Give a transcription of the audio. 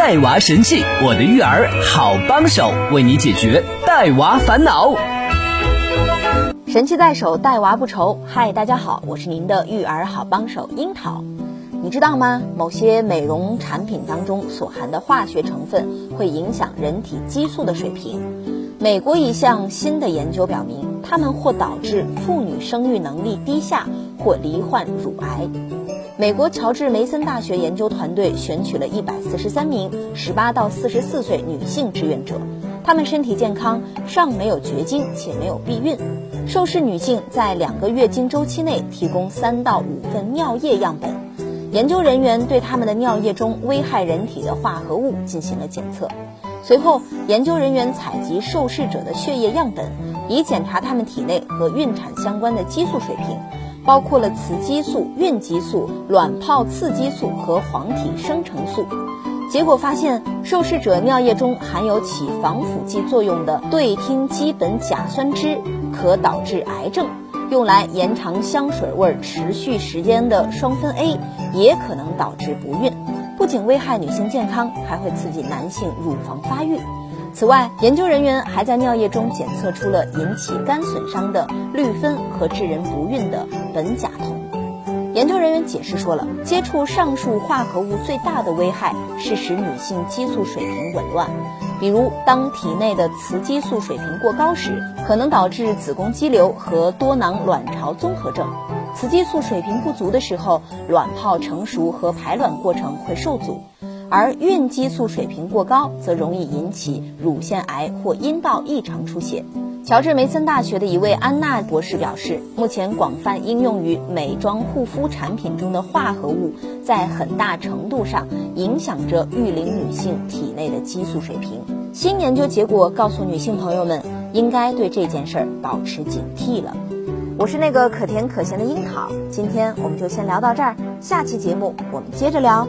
带娃神器，我的育儿好帮手，为你解决带娃烦恼。神器在手，带娃不愁。嗨，大家好，我是您的育儿好帮手樱桃。你知道吗？某些美容产品当中所含的化学成分会影响人体激素的水平。美国一项新的研究表明，它们或导致妇女生育能力低下，或罹患乳癌。美国乔治梅森大学研究团队选取了一百四十三名十八到四十四岁女性志愿者，她们身体健康，尚没有绝经且没有避孕。受试女性在两个月经周期内提供三到五份尿液样本，研究人员对她们的尿液中危害人体的化合物进行了检测。随后，研究人员采集受试者的血液样本，以检查她们体内和孕产相关的激素水平，包括了雌激素、孕激素、卵泡刺激素和黄体生成素。结果发现，受试者尿液中含有起防腐剂作用的对烃基苯甲酸酯，可导致癌症；用来延长香水味持续时间的双酚 A，也可能导致不孕。不仅危害女性健康，还会刺激男性乳房发育。此外，研究人员还在尿液中检测出了引起肝损伤的氯酚和致人不孕的苯甲酮。研究人员解释说了，接触上述化合物最大的危害是使女性激素水平紊乱，比如当体内的雌激素水平过高时，可能导致子宫肌瘤和多囊卵巢综合症；雌激素水平不足的时候，卵泡成熟和排卵过程会受阻；而孕激素水平过高，则容易引起乳腺癌或阴道异常出血。乔治梅森大学的一位安娜博士表示，目前广泛应用于美妆护肤产品中的化合物，在很大程度上影响着育龄女性体内的激素水平。新研究结果告诉女性朋友们，应该对这件事儿保持警惕了。我是那个可甜可咸的樱桃，今天我们就先聊到这儿，下期节目我们接着聊。